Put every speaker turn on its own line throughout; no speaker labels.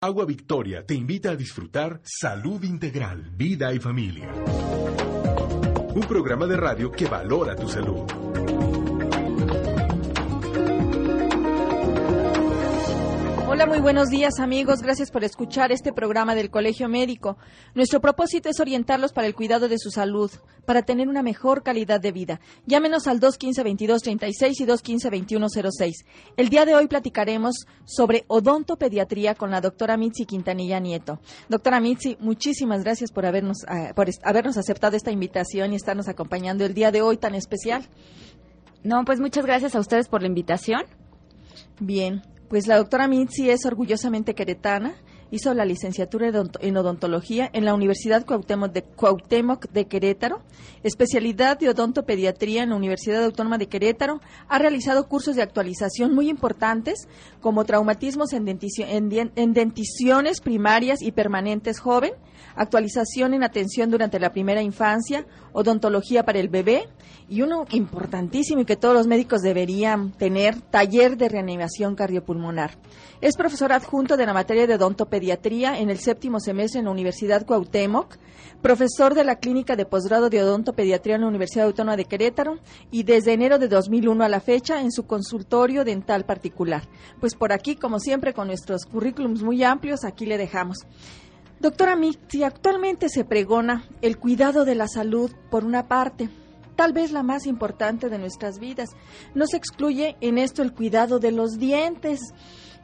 Agua Victoria te invita a disfrutar Salud Integral, Vida y Familia. Un programa de radio que valora tu salud.
Hola, muy buenos días amigos. Gracias por escuchar este programa del Colegio Médico. Nuestro propósito es orientarlos para el cuidado de su salud, para tener una mejor calidad de vida. Llámenos al 215-2236 y 215-2106. El día de hoy platicaremos sobre odontopediatría con la doctora Mitzi Quintanilla Nieto. Doctora Mitzi, muchísimas gracias por habernos, eh, por habernos aceptado esta invitación y estarnos acompañando el día de hoy tan especial.
No, pues muchas gracias a ustedes por la invitación.
Bien, pues la doctora Mitzi es orgullosamente queretana, hizo la licenciatura en odontología en la Universidad Cuauhtémoc de, Cuauhtémoc de Querétaro, especialidad de odontopediatría en la Universidad Autónoma de Querétaro, ha realizado cursos de actualización muy importantes como traumatismos en, en denticiones primarias y permanentes joven, actualización en atención durante la primera infancia, odontología para el bebé y uno importantísimo y que todos los médicos deberían tener, taller de reanimación cardiopulmonar. Es profesor adjunto de la materia de odontopediatría en el séptimo semestre en la Universidad Cuauhtémoc, profesor de la Clínica de Posgrado de Odontopediatría en la Universidad Autónoma de Querétaro y desde enero de 2001 a la fecha en su consultorio dental particular. Pues por aquí, como siempre, con nuestros currículums muy amplios, aquí le dejamos. Doctora Mitzi, actualmente se pregona el cuidado de la salud por una parte, tal vez la más importante de nuestras vidas. No se excluye en esto el cuidado de los dientes.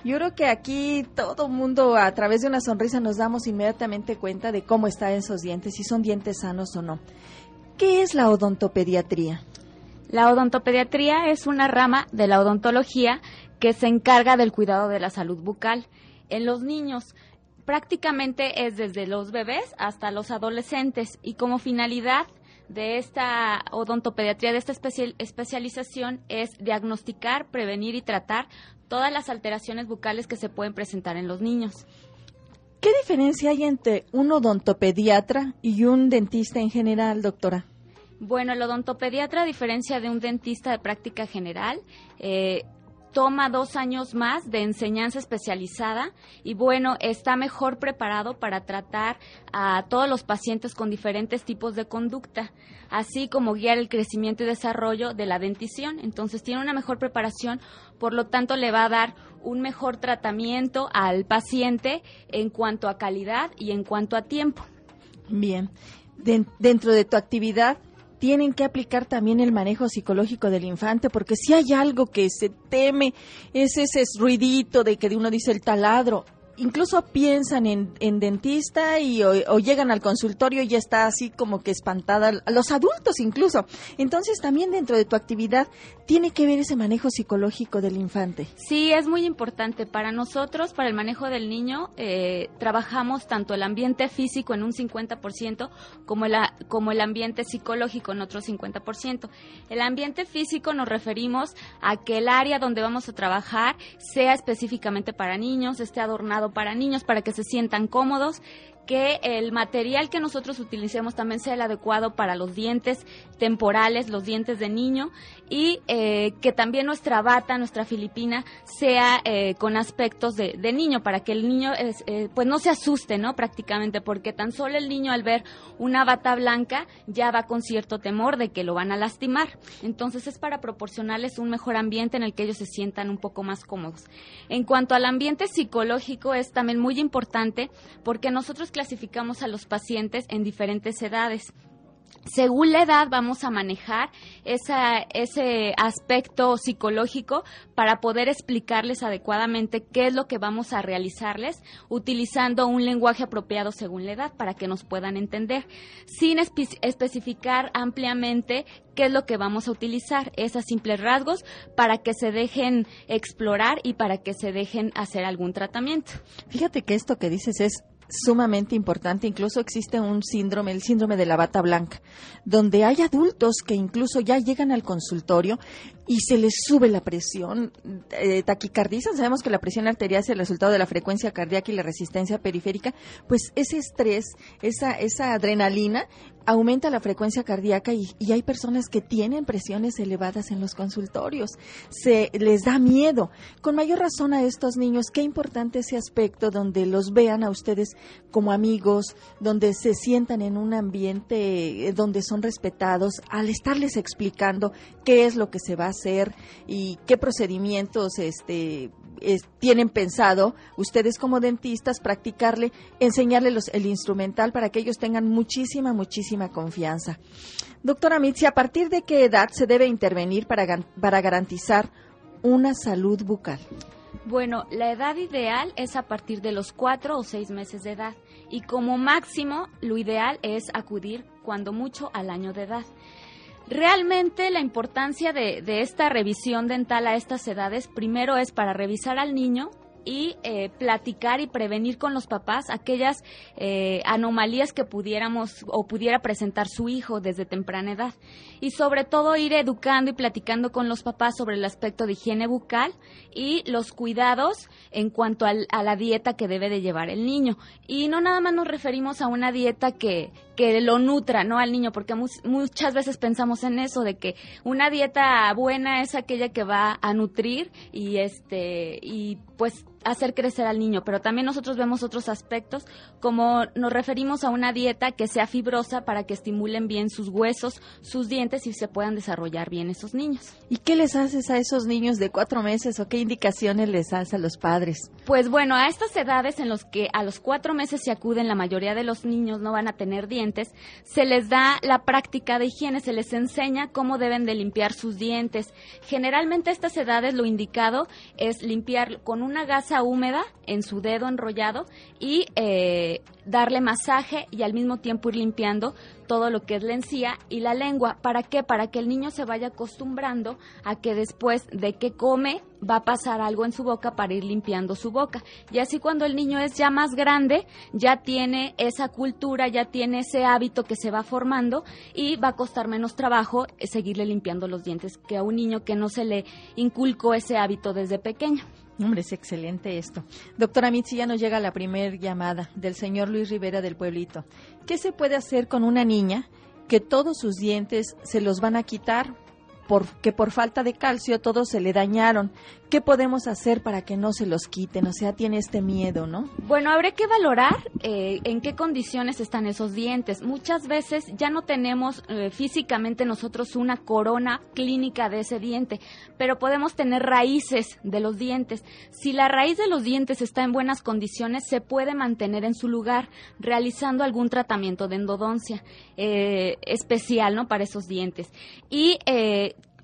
Yo creo que aquí todo mundo a través de una sonrisa nos damos inmediatamente cuenta de cómo están esos dientes, si son dientes sanos o no. ¿Qué es la odontopediatría?
La odontopediatría es una rama de la odontología que se encarga del cuidado de la salud bucal. En los niños prácticamente es desde los bebés hasta los adolescentes y como finalidad de esta odontopediatría, de esta especialización, es diagnosticar, prevenir y tratar todas las alteraciones bucales que se pueden presentar en los niños.
¿Qué diferencia hay entre un odontopediatra y un dentista en general, doctora?
Bueno, el odontopediatra, a diferencia de un dentista de práctica general, eh, toma dos años más de enseñanza especializada y bueno, está mejor preparado para tratar a todos los pacientes con diferentes tipos de conducta, así como guiar el crecimiento y desarrollo de la dentición. Entonces tiene una mejor preparación, por lo tanto le va a dar un mejor tratamiento al paciente en cuanto a calidad y en cuanto a tiempo.
Bien, dentro de tu actividad, tienen que aplicar también el manejo psicológico del infante, porque si hay algo que se teme, es ese ruidito de que uno dice el taladro incluso piensan en, en dentista y o, llegan al consultorio y ya está así como que espantada, los adultos incluso. Entonces también dentro de tu actividad tiene que ver ese manejo psicológico del infante.
Sí, es muy importante. Para nosotros, para el manejo del niño, eh, trabajamos tanto el ambiente físico en un 50% como, la, como el ambiente psicológico en otro 50%. El ambiente físico nos referimos a que el área donde vamos a trabajar sea específicamente para niños, esté adornado para niños, para que se sientan cómodos, que el material que nosotros utilicemos también sea el adecuado para los dientes temporales, los dientes de niño, y eh, que también nuestra bata, nuestra filipina, sea eh, con aspectos de, niño, para que el niño eh, pues no se asuste, ¿no? Prácticamente, porque tan solo el niño al ver una bata blanca ya va con cierto temor de que lo van a lastimar. Entonces es para proporcionarles un mejor ambiente en el que ellos se sientan un poco más cómodos. En cuanto al ambiente psicológico es también muy importante porque nosotros clasificamos a los pacientes en diferentes edades según la edad vamos a manejar ese aspecto psicológico para poder explicarles adecuadamente qué es lo que vamos a realizarles utilizando un lenguaje apropiado según la edad para que nos puedan entender, sin especificar ampliamente qué es lo que vamos a utilizar, esos simples rasgos para que se dejen explorar y para que se dejen hacer algún tratamiento.
Fíjate que esto que dices es sumamente importante. Incluso existe un síndrome, el síndrome de la bata blanca, donde hay adultos que incluso ya llegan al consultorio y se les sube la presión, eh, taquicardizan, sabemos que la presión arterial es el resultado de la frecuencia cardíaca y la resistencia periférica, pues ese estrés, esa, esa adrenalina aumenta la frecuencia cardíaca y, hay personas que tienen presiones elevadas en los consultorios. Se les da miedo. Con mayor razón a estos niños, qué importante ese aspecto donde los vean a ustedes como amigos, donde se sientan en un ambiente eh, donde son respetados, al estarles explicando qué es lo que se va a hacer y qué procedimientos este tienen pensado ustedes como dentistas practicarle, enseñarle el instrumental para que ellos tengan muchísima, muchísima confianza. Doctora Mitzi, ¿a partir de qué edad se debe intervenir para, para garantizar una salud bucal?
Bueno, la edad ideal es a partir de los cuatro o seis meses de edad y como máximo lo ideal es acudir cuando mucho al año de edad. Realmente la importancia de, de, esta revisión dental a estas edades, primero es para revisar al niño y eh, platicar y prevenir con los papás aquellas eh, anomalías que pudiéramos o pudiera presentar su hijo desde temprana edad. Y sobre todo ir educando y platicando con los papás sobre el aspecto de higiene bucal y los cuidados en cuanto a la dieta que debe de llevar el niño. Y no nada más nos referimos a una dieta que, que lo nutra, ¿no? Al niño, porque muchas veces pensamos en eso, de que una dieta buena es aquella que va a nutrir y este, y pues hacer crecer al niño, pero también nosotros vemos otros aspectos, como nos referimos a una dieta que sea fibrosa para que estimulen bien sus huesos, sus dientes y se puedan desarrollar bien esos niños.
¿Y qué les haces a esos niños de cuatro meses o qué indicaciones les haces a los padres?
Pues bueno, a estas edades en los que a los cuatro meses se acuden, la mayoría de los niños no van a tener dientes, se les da la práctica de higiene, se les enseña cómo deben de limpiar sus dientes. Generalmente a estas edades lo indicado es limpiar con una gasa húmeda en su dedo enrollado y eh, darle masaje y al mismo tiempo ir limpiando todo lo que es la encía y la lengua. ¿Para qué? Para que el niño se vaya acostumbrando a que después de que come va a pasar algo en su boca para ir limpiando su boca. Y así cuando el niño es ya más grande, ya tiene esa cultura, ya tiene ese hábito que se va formando y va a costar menos trabajo seguirle limpiando los dientes que a un niño que no se le inculcó ese hábito desde pequeño.
Hombre, es excelente esto. Doctora Mitzi, ya nos llega la primera llamada del señor Luis Rivera del Pueblito. ¿Qué se puede hacer con una niña que todos sus dientes se los van a quitar porque por falta de calcio todos se le dañaron. ¿Qué podemos hacer para que no se los quiten? O sea, tiene este miedo, ¿no?
Bueno, habrá que valorar eh, en qué condiciones están esos dientes. Muchas veces ya no tenemos eh, físicamente nosotros una corona clínica de ese diente, pero podemos tener raíces de los dientes. Si la raíz de los dientes está en buenas condiciones, se puede mantener en su lugar realizando algún tratamiento de endodoncia eh, especial, ¿no? Para esos dientes. Y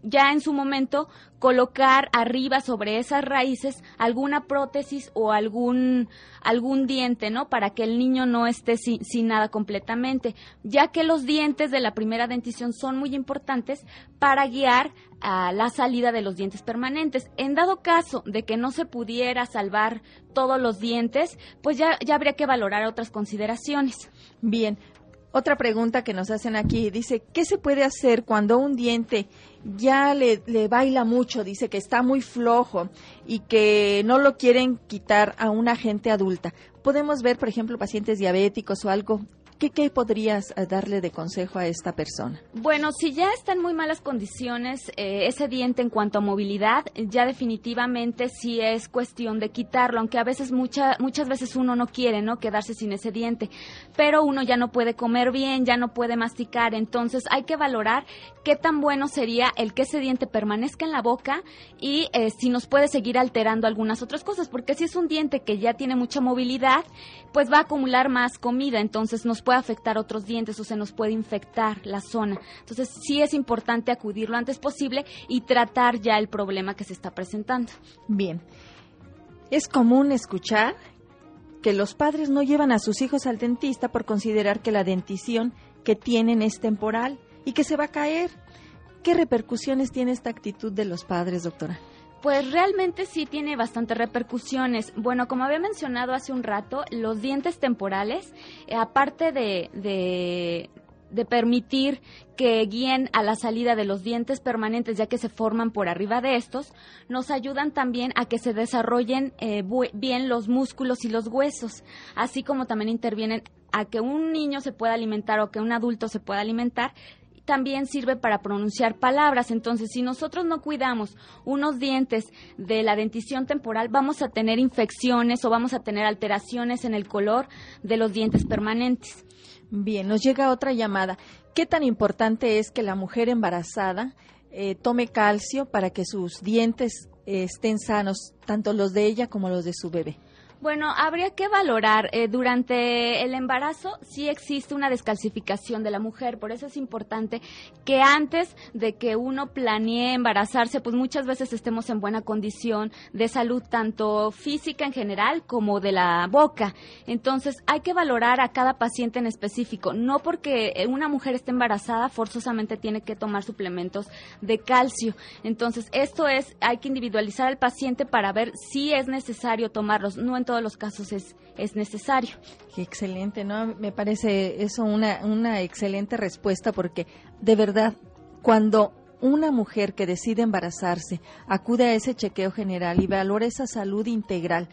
ya en su momento colocar arriba sobre esas raíces alguna prótesis o algún algún diente, ¿no? Para que el niño no esté sin, nada completamente, ya que los dientes de la primera dentición son muy importantes para guiar a la salida de los dientes permanentes. En dado caso de que no se pudiera salvar todos los dientes, pues ya, ya habría que valorar otras consideraciones.
Bien, otra pregunta que nos hacen aquí dice, ¿qué se puede hacer cuando un diente ya le, le, baila mucho, dice que está muy flojo y que no lo quieren quitar a una gente adulta? Podemos ver, por ejemplo, pacientes diabéticos o algo ¿Qué, podrías eh, darle de consejo a esta persona?
Bueno, si ya está en muy malas condiciones eh, ese diente en cuanto a movilidad, ya definitivamente sí es cuestión de quitarlo, aunque a veces mucha, muchas veces uno no quiere, ¿no? Quedarse sin ese diente, pero uno ya no puede comer bien, ya no puede masticar, entonces hay que valorar qué tan bueno sería el que ese diente permanezca en la boca y eh, si nos puede seguir alterando algunas otras cosas, porque si es un diente que ya tiene mucha movilidad, pues va a acumular más comida, entonces nos puede afectar otros dientes o se nos puede infectar la zona. Entonces sí es importante acudir lo antes posible y tratar ya el problema que se está presentando.
Bien. Es común escuchar que los padres no llevan a sus hijos al dentista por considerar que la dentición que tienen es temporal y que se va a caer. ¿Qué repercusiones tiene esta actitud de los padres, doctora?
Pues realmente sí tiene bastantes repercusiones. Bueno, como había mencionado hace un rato, los dientes temporales, eh, aparte de, de permitir que guíen a la salida de los dientes permanentes, ya que se forman por arriba de estos, nos ayudan también a que se desarrollen eh, bien los músculos y los huesos, así como también intervienen a que un niño se pueda alimentar o que un adulto se pueda alimentar también sirve para pronunciar palabras. Entonces, si nosotros no cuidamos unos dientes de la dentición temporal, vamos a tener infecciones o vamos a tener alteraciones en el color de los dientes permanentes.
Bien, nos llega otra llamada. ¿Qué tan importante es que la mujer embarazada eh, tome calcio para que sus dientes eh, estén sanos, tanto los de ella como los de su bebé?
Bueno, habría que valorar eh, durante el embarazo si existe una descalcificación de la mujer, por eso es importante que antes de que uno planee embarazarse, pues muchas veces estemos en buena condición de salud, tanto física en general como de la boca. Entonces, hay que valorar a cada paciente en específico, no porque una mujer esté embarazada forzosamente tiene que tomar suplementos de calcio. Entonces, esto es, hay que individualizar al paciente para ver si es necesario tomarlos, no todos los casos es, es necesario.
excelente, ¿no? Me parece eso una, una excelente respuesta porque de verdad, cuando una mujer que decide embarazarse acude a ese chequeo general y valora esa salud integral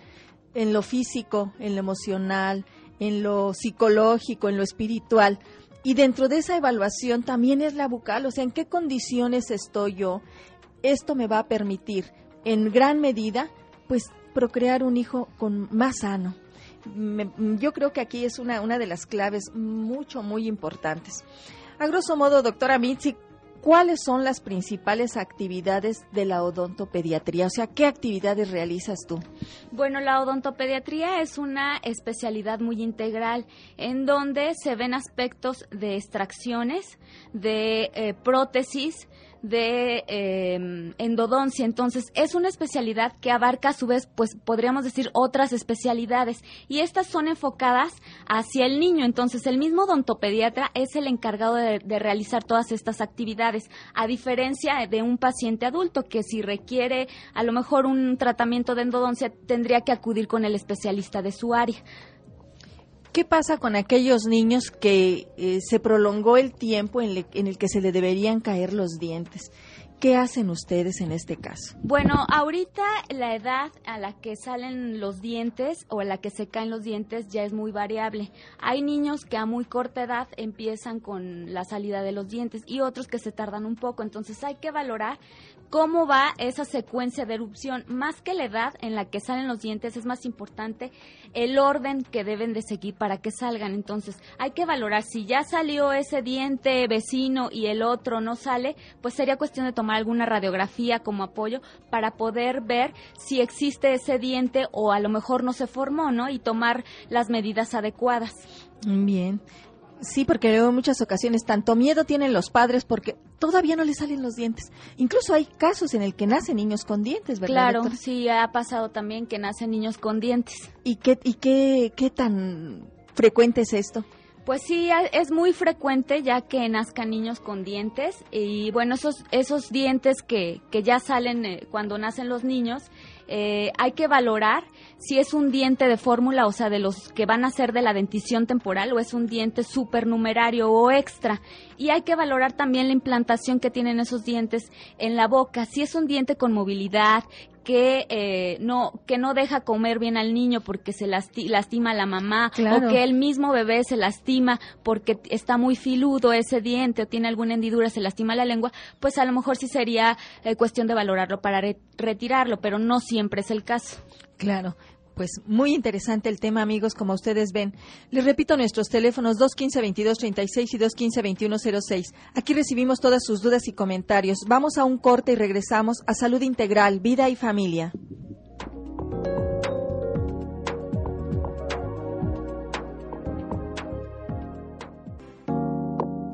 en lo físico, en lo emocional, en lo psicológico, en lo espiritual, y dentro de esa evaluación también es la bucal, o sea, en qué condiciones estoy yo, esto me va a permitir en gran medida pues procrear un hijo con más sano. yo creo que aquí es una, una de las claves mucho, muy importantes. A grosso modo, doctora Mitzi, ¿cuáles son las principales actividades de la odontopediatría? O sea, ¿qué actividades realizas tú?
Bueno, la odontopediatría es una especialidad muy integral en donde se ven aspectos de extracciones, de eh, prótesis, de em, endodoncia. Entonces, es una especialidad que abarca a su vez, pues podríamos decir, otras especialidades. Y estas son enfocadas hacia el niño. Entonces, el mismo odontopediatra es el encargado de, de realizar todas estas actividades, a diferencia de un paciente adulto que si requiere a lo mejor un tratamiento de endodoncia, tendría que acudir con el especialista de su área.
¿Qué pasa con aquellos niños que eh, se prolongó el tiempo en, el que se le deberían caer los dientes? ¿Qué hacen ustedes en este caso?
Bueno, ahorita la edad a la que salen los dientes o a la que se caen los dientes ya es muy variable. Hay niños que a muy corta edad empiezan con la salida de los dientes y otros que se tardan un poco. Entonces hay que valorar cómo va esa secuencia de erupción. Más que la edad en la que salen los dientes, es más importante el orden que deben de seguir para que salgan. Entonces, hay que valorar si ya salió ese diente vecino y el otro no sale, pues sería cuestión de tomar alguna radiografía como apoyo para poder ver si existe ese diente o a lo mejor no se formó, ¿no? Y tomar las medidas adecuadas.
Bien. Sí, porque en muchas ocasiones tanto miedo tienen los padres porque todavía no les salen los dientes. Incluso hay casos en el que nacen niños con dientes, ¿verdad?
Claro, sí, ha pasado también que nacen niños con dientes.
¿Y qué, y qué, qué tan frecuente es esto?
Pues sí, es muy frecuente ya que nazcan niños con dientes y bueno, esos, esos dientes que, que ya salen eh, cuando nacen los niños, eh, hay que valorar si es un diente de fórmula, o sea, de los que van a ser de la dentición temporal, o es un diente supernumerario o extra. Y hay que valorar también la implantación que tienen esos dientes en la boca. Si es un diente con movilidad, que eh, no que no deja comer bien al niño porque se lastima a la mamá o que el mismo bebé se lastima porque está muy filudo ese diente o tiene alguna hendidura se lastima la lengua pues a lo mejor sí sería eh, cuestión de valorarlo para retirarlo pero no siempre es el caso.
Claro pues muy interesante el tema, amigos, como ustedes ven. Les repito nuestros teléfonos 215-2236 y 215-2106. Aquí recibimos todas sus dudas y comentarios. Vamos a un corte y regresamos a Salud Integral, Vida y Familia.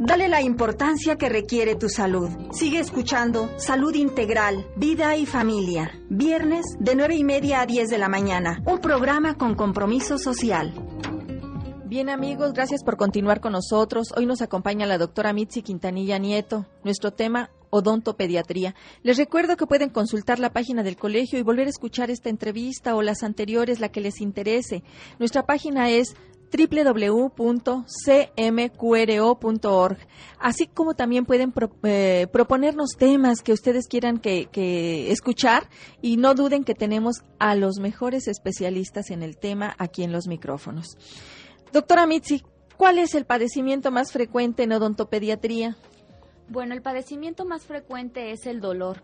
Dale la importancia que requiere tu salud. Sigue escuchando Salud Integral, Vida y Familia. Viernes de 9 y media a 10 de la mañana. Un programa con compromiso social. Bien amigos, gracias por continuar con nosotros. Hoy nos acompaña la doctora Mitzi Quintanilla Nieto. Nuestro tema, odontopediatría. Les recuerdo que pueden consultar la página del colegio y volver a escuchar esta entrevista o las anteriores, la que les interese. Nuestra página es www.cmqro.org, así como también pueden eh, proponernos temas que ustedes quieran que, escuchar y no duden que tenemos a los mejores especialistas en el tema aquí en los micrófonos. Doctora Mitzi, ¿cuál es el padecimiento más frecuente en odontopediatría?
Bueno, el padecimiento más frecuente es el dolor.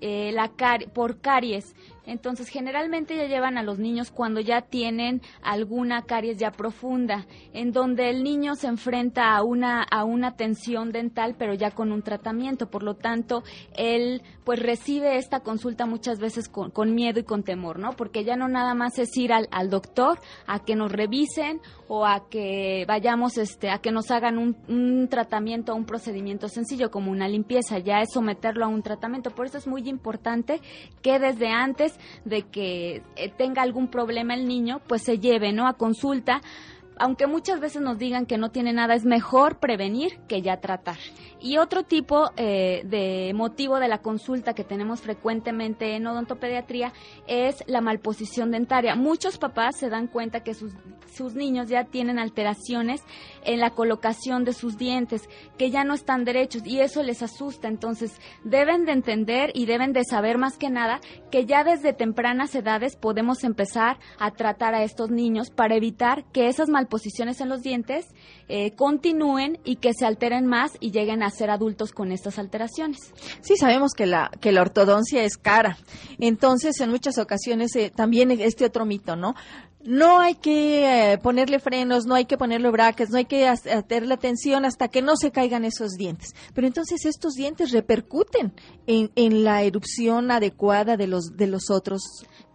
Eh, la por caries. Entonces, generalmente ya llevan a los niños cuando ya tienen alguna caries ya profunda, en donde el niño se enfrenta a una, a una tensión dental, pero ya con un tratamiento. Por lo tanto, él pues recibe esta consulta muchas veces con, miedo y con temor, ¿no? Porque ya no nada más es ir al, al doctor a que nos revisen o a que vayamos, este, a que nos hagan un, un tratamiento un procedimiento sencillo como una limpieza, ya es someterlo a un tratamiento. Por eso es muy importante que desde antes de que eh, tenga algún problema el niño, pues se lleve, ¿no? A consulta aunque muchas veces nos digan que no tiene nada, es mejor prevenir que ya tratar. Y otro tipo eh, de motivo de la consulta que tenemos frecuentemente en odontopediatría es la malposición dentaria. Muchos papás se dan cuenta que sus, sus niños ya tienen alteraciones en la colocación de sus dientes, que ya no están derechos y eso les asusta. Entonces deben de entender y deben de saber más que nada que ya desde tempranas edades podemos empezar a tratar a estos niños para evitar que esas malposiciones en los dientes eh, continúen y que se alteren más y lleguen a ser adultos con estas alteraciones.
Sí, sabemos que la, que la ortodoncia es cara. Entonces, en muchas ocasiones eh, también este otro mito, ¿no? No hay que eh, ponerle frenos, no hay que ponerle brackets, no hay que hacerle atención hasta que no se caigan esos dientes. Pero entonces estos dientes repercuten en, en la erupción adecuada de los, de los otros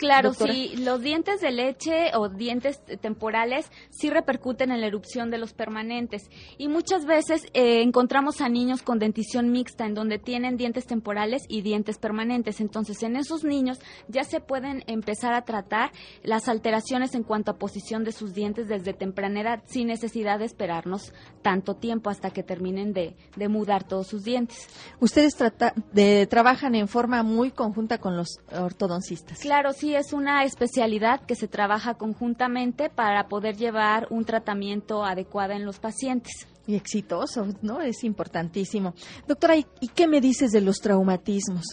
Claro, sí, los dientes de leche o dientes temporales sí repercuten en la erupción de los permanentes y muchas veces eh, encontramos a niños con dentición mixta en donde tienen dientes temporales y dientes permanentes. Entonces, en esos niños ya se pueden empezar a tratar las alteraciones en cuanto a posición de sus dientes desde temprana edad sin necesidad de esperarnos tanto tiempo hasta que terminen de, mudar todos sus dientes.
Ustedes de, trabajan en forma muy conjunta con los ortodoncistas.
Claro, sí, es una especialidad que se trabaja conjuntamente para poder llevar un tratamiento adecuado en los pacientes.
Y exitoso, ¿no? Es importantísimo. Doctora, ¿y qué me dices de los traumatismos?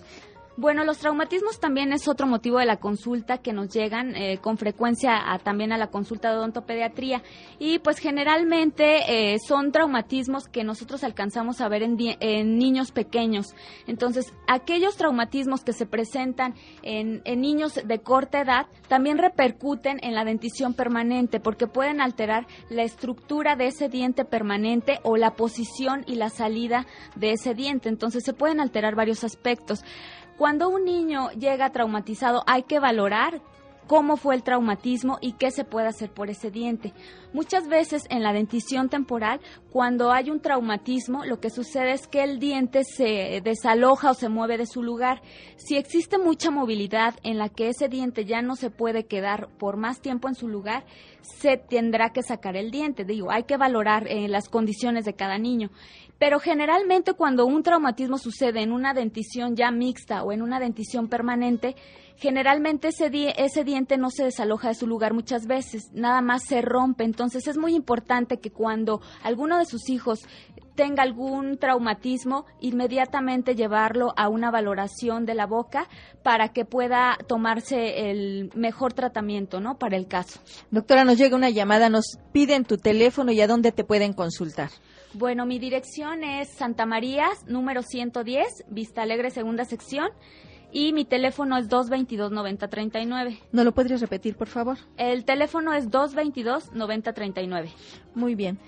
Bueno, los traumatismos también es otro motivo de la consulta que nos llegan eh, con frecuencia también a la consulta de odontopediatría y pues generalmente eh, son traumatismos que nosotros alcanzamos a ver en, en, niños pequeños. Entonces, aquellos traumatismos que se presentan en, en niños de corta edad también repercuten en la dentición permanente porque pueden alterar la estructura de ese diente permanente o la posición y la salida de ese diente. Entonces, se pueden alterar varios aspectos. Cuando un niño llega traumatizado hay que valorar cómo fue el traumatismo y qué se puede hacer por ese diente. Muchas veces en la dentición temporal, cuando hay un traumatismo, lo que sucede es que el diente se desaloja o se mueve de su lugar. Si existe mucha movilidad en la que ese diente ya no se puede quedar por más tiempo en su lugar, se tendrá que sacar el diente. Digo, hay que valorar eh, las condiciones de cada niño. Pero generalmente cuando un traumatismo sucede en una dentición ya mixta o en una dentición permanente, generalmente ese, ese diente no se desaloja de su lugar muchas veces, nada más se rompe. Entonces es muy importante que cuando alguno de sus hijos tenga algún traumatismo, inmediatamente llevarlo a una valoración de la boca para que pueda tomarse el mejor tratamiento, ¿no? Para el caso.
Doctora, nos llega una llamada, nos piden tu teléfono y a dónde te pueden consultar.
Bueno, mi dirección es Santa María, número 110, Vista Alegre, segunda sección. Y mi teléfono es 222-9039.
¿No lo podrías repetir, por favor?
El teléfono es 222-9039.
Muy bien.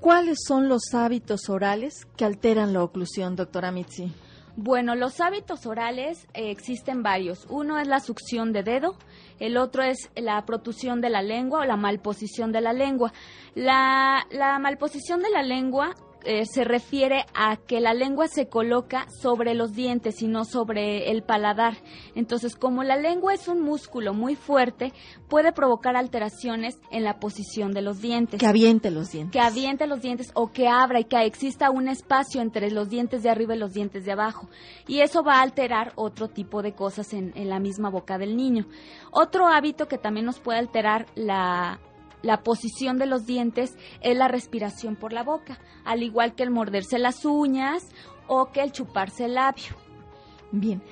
¿Cuáles son los hábitos orales que alteran la oclusión, doctora Mitzi?
Bueno, los hábitos orales eh, existen varios. Uno es la succión de dedo, el otro es la protusión de la lengua o la malposición de la lengua. La, la malposición de la lengua eh, se refiere a que la lengua se coloca sobre los dientes y no sobre el paladar. Entonces, como la lengua es un músculo muy fuerte, puede provocar alteraciones en la posición de los dientes.
Que aviente los dientes.
Que aviente los dientes o que abra y que exista un espacio entre los dientes de arriba y los dientes de abajo. Y eso va a alterar otro tipo de cosas en, en la misma boca del niño. Otro hábito que también nos puede alterar la la posición de los dientes es la respiración por la boca, al igual que el morderse las uñas o que el chuparse el labio.
Bien,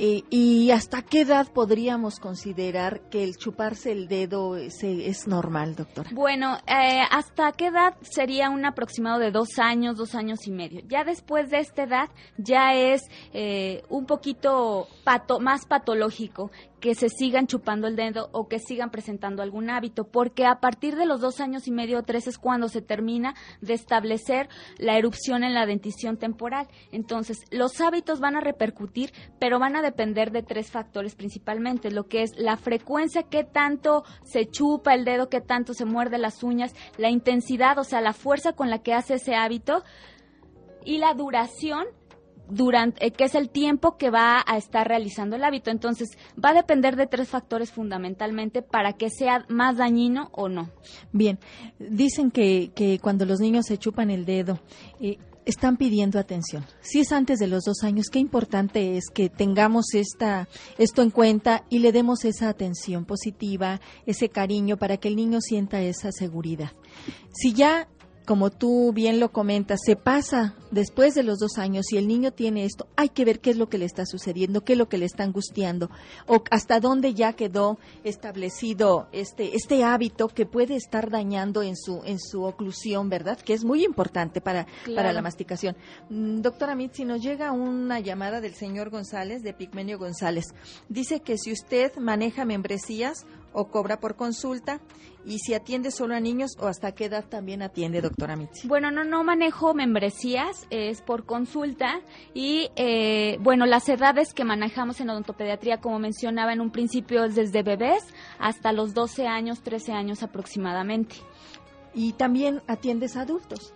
eh, ¿Y hasta qué edad podríamos considerar que el chuparse el dedo es, es normal, doctora?
Bueno, eh, ¿hasta qué edad sería un aproximado de dos años, dos años y medio? Ya después de esta edad ya es eh, un poquito pato, más patológico que se sigan chupando el dedo o que sigan presentando algún hábito, porque a partir de los dos años y medio o tres es cuando se termina de establecer la erupción en la dentición temporal. Entonces, los hábitos van a repercutir, pero van a depender de tres factores principalmente, lo que es la frecuencia, qué tanto se chupa el dedo, qué tanto se muerde las uñas, la intensidad, o sea, la fuerza con la que hace ese hábito y la duración durante, eh, que es el tiempo que va a estar realizando el hábito. Entonces, va a depender de tres factores fundamentalmente para que sea más dañino o no.
Bien, dicen que, que cuando los niños se chupan el dedo, eh, están pidiendo atención. Si es antes de los dos años, qué importante es que tengamos esta, esto en cuenta y le demos esa atención positiva, ese cariño para que el niño sienta esa seguridad. Si ya como tú bien lo comentas, se pasa después de los dos años y el niño tiene esto, hay que ver qué es lo que le está sucediendo, qué es lo que le está angustiando, o hasta dónde ya quedó establecido este, este hábito que puede estar dañando en su, en su oclusión, ¿verdad? Que es muy importante para, para la masticación. Mm, doctora Mitzi, nos llega una llamada del señor González, de Pigmenio González. Dice que si usted maneja membresías o cobra por consulta, y si atiende solo a niños o hasta qué edad también atiende, doctora Mitzi.
Bueno, no, no manejo membresías, es por consulta y eh, bueno, las edades que manejamos en odontopediatría, como mencionaba en un principio, es desde bebés hasta los 12 años, 13 años aproximadamente.
¿Y también atiendes a adultos?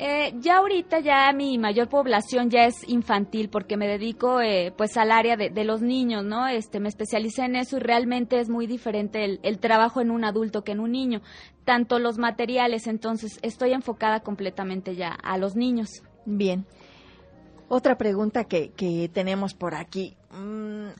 Eh, ya ahorita ya mi mayor población ya es infantil porque me dedico eh, pues al área de, los niños, ¿no? Este, me especialicé en eso y realmente es muy diferente el, el, trabajo en un adulto que en un niño. Tanto los materiales, entonces estoy enfocada completamente ya a los niños.
Bien. Otra pregunta que, que tenemos por aquí. Mm,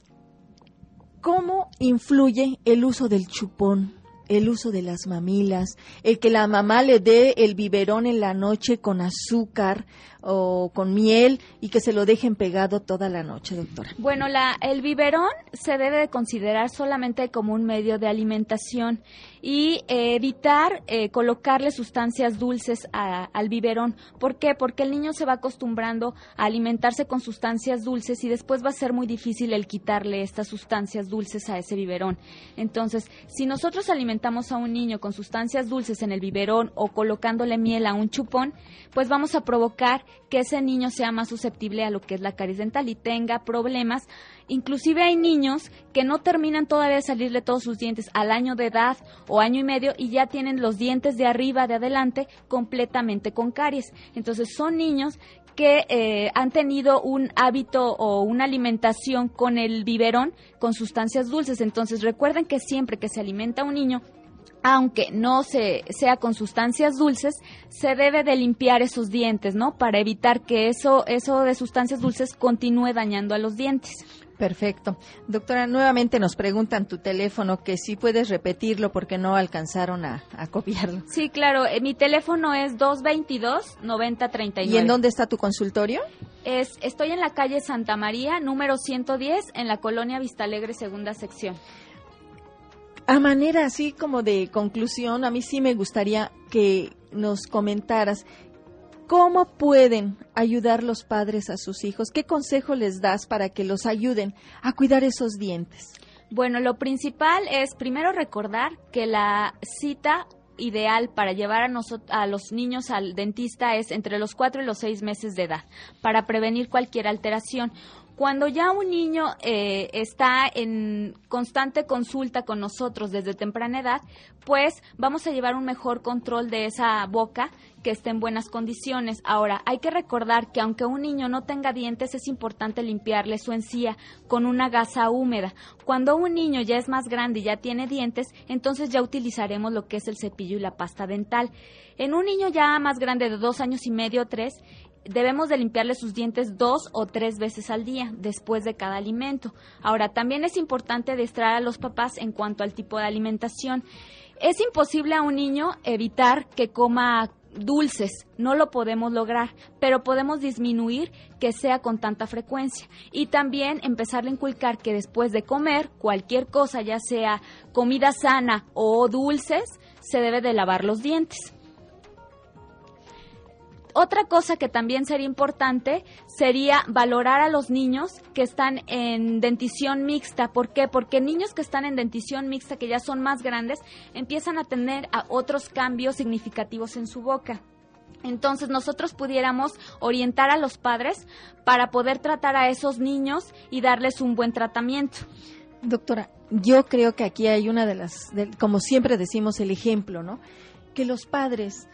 ¿Cómo influye el uso del chupón el uso de las mamilas, el que la mamá le dé el biberón en la noche con azúcar o con miel y que se lo dejen pegado toda la noche, doctora.
Bueno, la, el biberón se debe de considerar solamente como un medio de alimentación y eh, evitar eh, colocarle sustancias dulces al biberón. ¿Por qué? Porque el niño se va acostumbrando a alimentarse con sustancias dulces y después va a ser muy difícil el quitarle estas sustancias dulces a ese biberón. Entonces, si nosotros alimentamos a un niño con sustancias dulces en el biberón o colocándole miel a un chupón, pues vamos a provocar que ese niño sea más susceptible a lo que es la caries dental y tenga problemas. Inclusive hay niños que no terminan todavía de salirle todos sus dientes al año de edad o año y medio y ya tienen los dientes de arriba, de adelante, completamente con caries. Entonces son niños que eh, han tenido un hábito o una alimentación con el biberón con sustancias dulces. Entonces recuerden que siempre que se alimenta un niño aunque no se, sea con sustancias dulces, se debe de limpiar esos dientes, ¿no? Para evitar que eso, eso de sustancias dulces continúe dañando a los dientes.
Perfecto. Doctora, nuevamente nos preguntan tu teléfono, que si puedes repetirlo porque no alcanzaron a, copiarlo.
Sí, claro. Eh, mi teléfono es 222-9039.
¿Y en dónde está tu consultorio?
Es, estoy en la calle Santa María, número 110, en la colonia Vistalegre, segunda sección.
A manera así como de conclusión, a mí sí me gustaría que nos comentaras cómo pueden ayudar los padres a sus hijos, qué consejo les das para que los ayuden a cuidar esos dientes.
Bueno, lo principal es primero recordar que la cita ideal para llevar a, a, los niños al dentista es entre los cuatro y los seis meses de edad, para prevenir cualquier alteración. Cuando ya un niño eh, está en constante consulta con nosotros desde temprana edad, pues vamos a llevar un mejor control de esa boca que esté en buenas condiciones. Ahora, hay que recordar que aunque un niño no tenga dientes, es importante limpiarle su encía con una gasa húmeda. Cuando un niño ya es más grande y ya tiene dientes, entonces ya utilizaremos lo que es el cepillo y la pasta dental. En un niño ya más grande de dos años y medio, tres, debemos de limpiarle sus dientes dos o tres veces al día después de cada alimento. Ahora, también es importante distraer a los papás en cuanto al tipo de alimentación. Es imposible a un niño evitar que coma dulces, no lo podemos lograr, pero podemos disminuir que sea con tanta frecuencia y también empezar a inculcar que después de comer cualquier cosa, ya sea comida sana o dulces, se debe de lavar los dientes. Otra cosa que también sería importante sería valorar a los niños que están en dentición mixta. ¿Por qué? Porque niños que están en dentición mixta, que ya son más grandes, empiezan a tener otros cambios significativos en su boca. Entonces nosotros pudiéramos orientar a los padres para poder tratar a esos niños y darles un buen tratamiento.
Doctora, yo creo que aquí hay una de las, como siempre decimos, el ejemplo, ¿no? Que los padres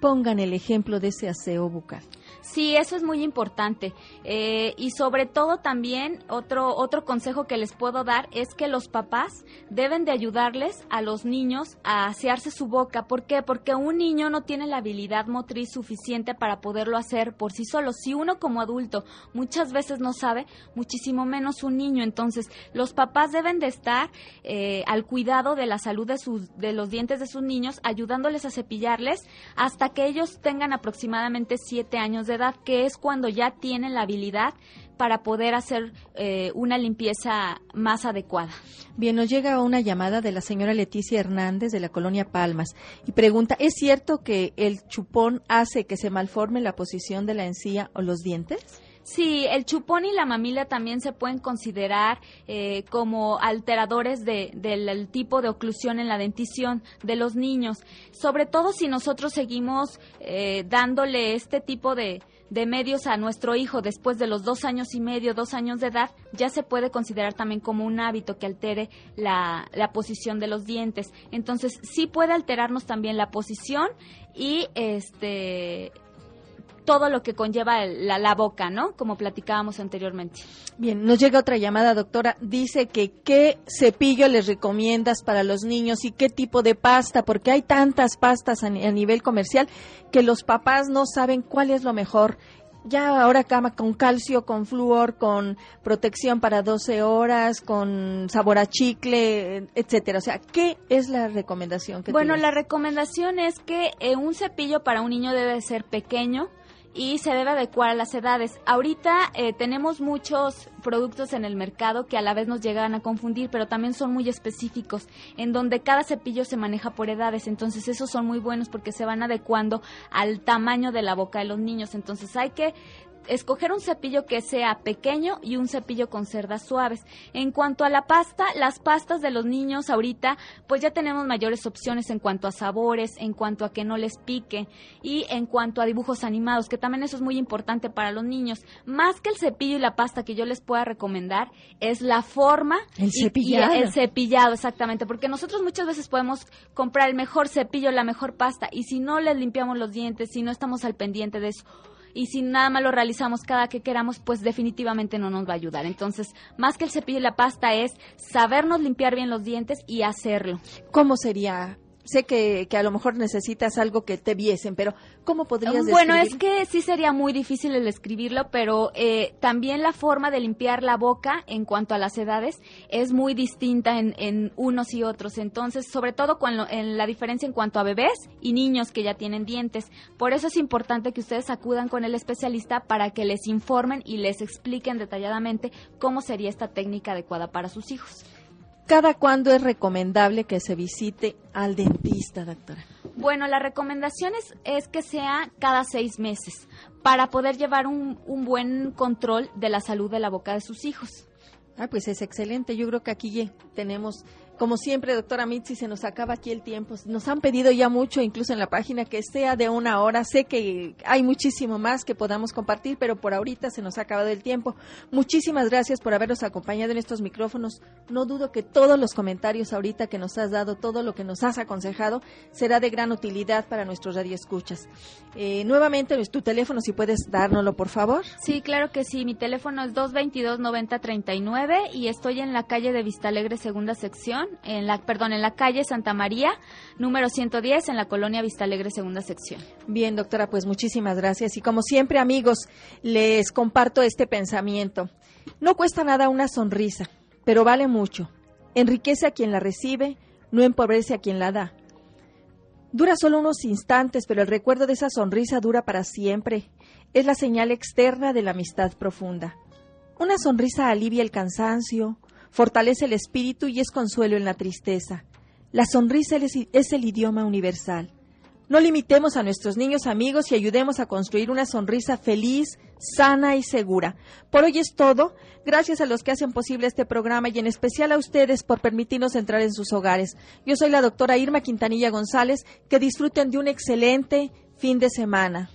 pongan el ejemplo de ese aseo bucal.
Sí, eso es muy importante. Eh, y sobre todo también otro, otro consejo que les puedo dar es que los papás deben de ayudarles a los niños a asearse su boca. ¿Por qué? Porque un niño no tiene la habilidad motriz suficiente para poderlo hacer por sí solo. Si uno como adulto muchas veces no sabe, muchísimo menos un niño. Entonces, los papás deben de estar eh, al cuidado de la salud de, sus, de los dientes de sus niños, ayudándoles a cepillarles hasta que ellos tengan aproximadamente siete años de edad, que es cuando ya tienen la habilidad para poder hacer eh, una limpieza más adecuada.
Bien, nos llega una llamada de la señora Leticia Hernández de la colonia Palmas y pregunta, ¿es cierto que el chupón hace que se malforme la posición de la encía o los dientes?
Sí, el chupón y la mamila también se pueden considerar eh, como alteradores de, del tipo de oclusión en la dentición de los niños, sobre todo si nosotros seguimos eh, dándole este tipo de, de medios a nuestro hijo después de los dos años y medio, dos años de edad, ya se puede considerar también como un hábito que altere la, la posición de los dientes. Entonces, sí puede alterarnos también la posición y este todo lo que conlleva la, la, boca, ¿no? Como platicábamos anteriormente.
Bien, nos llega otra llamada, doctora. Dice que qué cepillo les recomiendas para los niños y qué tipo de pasta, porque hay tantas pastas a, nivel comercial que los papás no saben cuál es lo mejor ya ahora cama con calcio, con flúor, con protección para 12 horas, con sabor a chicle, etcétera. O sea, ¿qué es la recomendación que
Bueno, la recomendación es que eh, un cepillo para un niño debe ser pequeño, y se debe adecuar a las edades. Ahorita eh, tenemos muchos productos en el mercado que a la vez nos llegan a confundir, pero también son muy específicos, en donde cada cepillo se maneja por edades. Entonces esos son muy buenos porque se van adecuando al tamaño de la boca de los niños. Entonces hay que escoger un cepillo que sea pequeño y un cepillo con cerdas suaves. En cuanto a la pasta, las pastas de los niños ahorita, pues ya tenemos mayores opciones en cuanto a sabores, en cuanto a que no les pique y en cuanto a dibujos animados, que también eso es muy importante para los niños. Más que el cepillo y la pasta que yo les pueda recomendar, es la forma
el cepillado.
el cepillado, exactamente, porque nosotros muchas veces podemos comprar el mejor cepillo, la mejor pasta, y si no les limpiamos los dientes, si no estamos al pendiente de eso, y si nada más lo realizamos cada que queramos, pues definitivamente no nos va a ayudar. Entonces, más que el cepillo y la pasta es sabernos limpiar bien los dientes y hacerlo.
¿Cómo sería sé que, que, a lo mejor necesitas algo que te viesen, pero ¿cómo podrías
Bueno, es que sí sería muy difícil el escribirlo, pero eh, también la forma de limpiar la boca en cuanto a las edades es muy distinta en, en unos y otros. Entonces, sobre todo cuando, en la diferencia en cuanto a bebés y niños que ya tienen dientes. Por eso es importante que ustedes acudan con el especialista para que les informen y les expliquen detalladamente cómo sería esta técnica adecuada para sus hijos.
¿Cada cuándo es recomendable que se visite al dentista, doctora?
Bueno, la recomendación es, que sea cada seis meses para poder llevar un, un buen control de la salud de la boca de sus hijos.
Ah, pues es excelente. Yo creo que aquí tenemos como siempre, doctora Mitzi, se nos acaba aquí el tiempo. Nos han pedido ya mucho, incluso en la página, que sea de una hora. Sé que hay muchísimo más que podamos compartir, pero por ahorita se nos ha acabado el tiempo. Muchísimas gracias por habernos acompañado en estos micrófonos. No dudo que todos los comentarios ahorita que nos has dado, todo lo que nos has aconsejado, será de gran utilidad para nuestros radioescuchas. Eh, nuevamente, tu teléfono, si puedes dárnoslo, por favor.
Sí, claro que sí. Mi teléfono es 222-9039 y estoy en la calle de Vista Alegre, segunda sección en la, perdón, en la calle Santa María, número 110, en la colonia Vista Alegre, segunda sección.
Bien, doctora, pues muchísimas gracias. Y como siempre, amigos, les comparto este pensamiento. No cuesta nada una sonrisa, pero vale mucho. Enriquece a quien la recibe, no empobrece a quien la da. Dura solo unos instantes, pero el recuerdo de esa sonrisa dura para siempre. Es la señal externa de la amistad profunda. Una sonrisa alivia el cansancio, fortalece el espíritu y es consuelo en la tristeza. La sonrisa es el idioma universal. No limitemos a nuestros niños amigos y ayudemos a construir una sonrisa feliz, sana y segura. Por hoy es todo. Gracias a los que hacen posible este programa y en especial a ustedes por permitirnos entrar en sus hogares. Yo soy la doctora Irma Quintanilla González. Que disfruten de un excelente fin de semana.